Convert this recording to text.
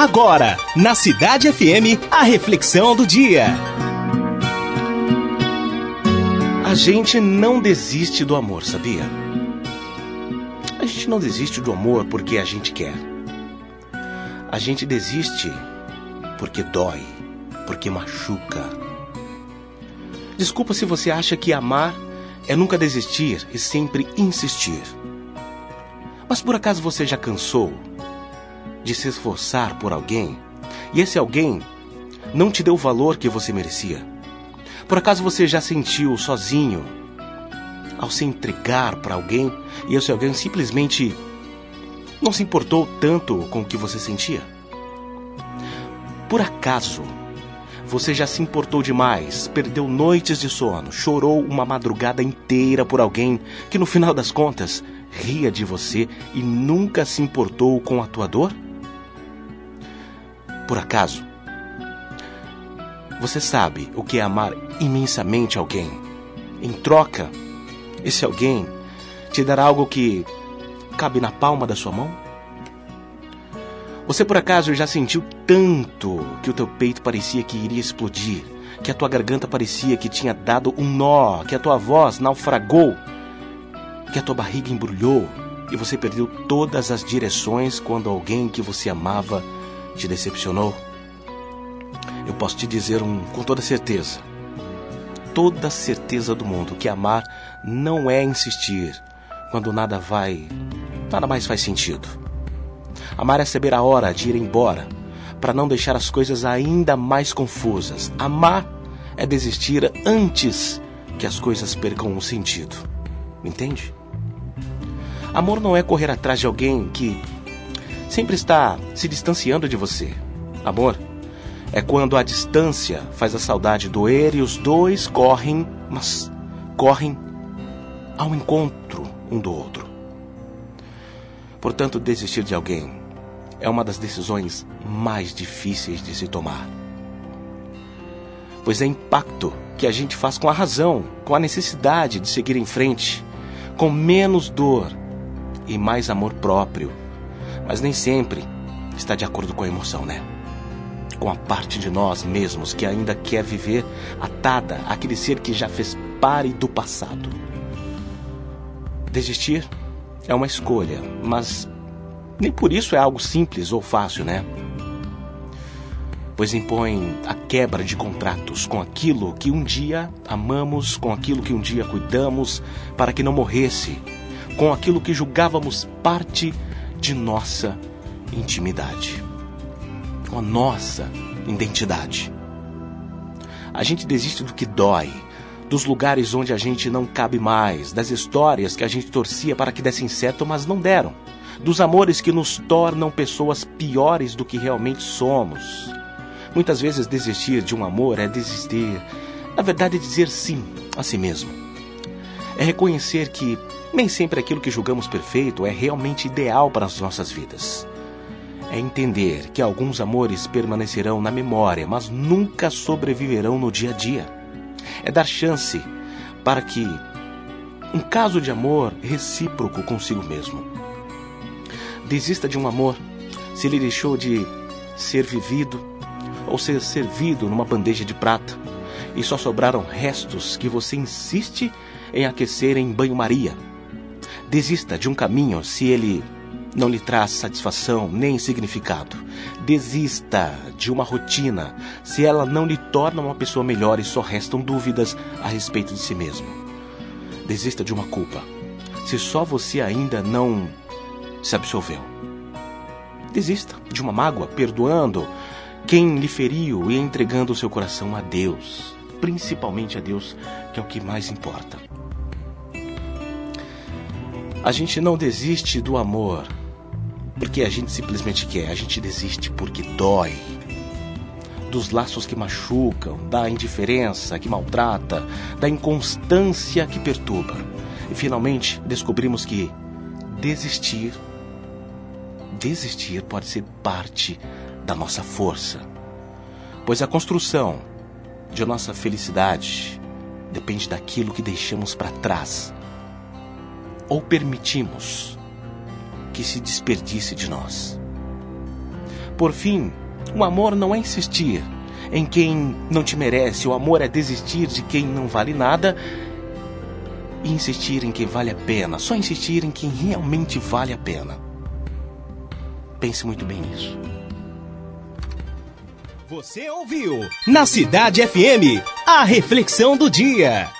Agora, na Cidade FM, a reflexão do dia. A gente não desiste do amor, sabia? A gente não desiste do amor porque a gente quer. A gente desiste porque dói, porque machuca. Desculpa se você acha que amar é nunca desistir e sempre insistir. Mas por acaso você já cansou de se esforçar por alguém e esse alguém não te deu o valor que você merecia? Por acaso você já sentiu sozinho ao se entregar para alguém e esse alguém simplesmente não se importou tanto com o que você sentia? Por acaso você já se importou demais, perdeu noites de sono, chorou uma madrugada inteira por alguém que no final das contas ria de você e nunca se importou com a tua dor? Por acaso, você sabe o que é amar imensamente alguém? Em troca, esse alguém te dará algo que cabe na palma da sua mão? Você por acaso já sentiu tanto que o teu peito parecia que iria explodir, que a tua garganta parecia que tinha dado um nó, que a tua voz naufragou, que a tua barriga embrulhou e você perdeu todas as direções quando alguém que você amava te decepcionou? Eu posso te dizer um, com toda certeza, toda certeza do mundo, que amar não é insistir quando nada vai, nada mais faz sentido. Amar é saber a hora de ir embora, para não deixar as coisas ainda mais confusas. Amar é desistir antes que as coisas percam o sentido. Entende? Amor não é correr atrás de alguém que sempre está se distanciando de você. Amor é quando a distância faz a saudade doer e os dois correm, mas correm ao encontro um do outro. Portanto, desistir de alguém é uma das decisões mais difíceis de se tomar. Pois é impacto que a gente faz com a razão, com a necessidade de seguir em frente, com menos dor e mais amor próprio. Mas nem sempre está de acordo com a emoção, né? Com a parte de nós mesmos que ainda quer viver atada àquele ser que já fez pare do passado. Desistir é uma escolha, mas nem por isso é algo simples ou fácil, né? Pois impõe a quebra de contratos com aquilo que um dia amamos, com aquilo que um dia cuidamos, para que não morresse, com aquilo que julgávamos parte de nossa intimidade, com a nossa identidade. A gente desiste do que dói, dos lugares onde a gente não cabe mais, das histórias que a gente torcia para que dessem certo, mas não deram dos amores que nos tornam pessoas piores do que realmente somos. Muitas vezes desistir de um amor é desistir, na verdade, é dizer sim a si mesmo. É reconhecer que nem sempre aquilo que julgamos perfeito é realmente ideal para as nossas vidas. É entender que alguns amores permanecerão na memória, mas nunca sobreviverão no dia a dia. É dar chance para que um caso de amor recíproco consigo mesmo Desista de um amor se ele deixou de ser vivido ou ser servido numa bandeja de prata e só sobraram restos que você insiste em aquecer em banho-maria. Desista de um caminho se ele não lhe traz satisfação nem significado. Desista de uma rotina se ela não lhe torna uma pessoa melhor e só restam dúvidas a respeito de si mesmo. Desista de uma culpa se só você ainda não se absolveu. Desista de uma mágoa, perdoando quem lhe feriu e entregando o seu coração a Deus, principalmente a Deus, que é o que mais importa. A gente não desiste do amor porque a gente simplesmente quer, a gente desiste porque dói. Dos laços que machucam, da indiferença que maltrata, da inconstância que perturba. E finalmente descobrimos que desistir desistir pode ser parte da nossa força, pois a construção de nossa felicidade depende daquilo que deixamos para trás ou permitimos que se desperdice de nós. Por fim, o amor não é insistir em quem não te merece, o amor é desistir de quem não vale nada e insistir em quem vale a pena, só insistir em quem realmente vale a pena. Pense muito bem nisso. Você ouviu na Cidade FM a reflexão do dia.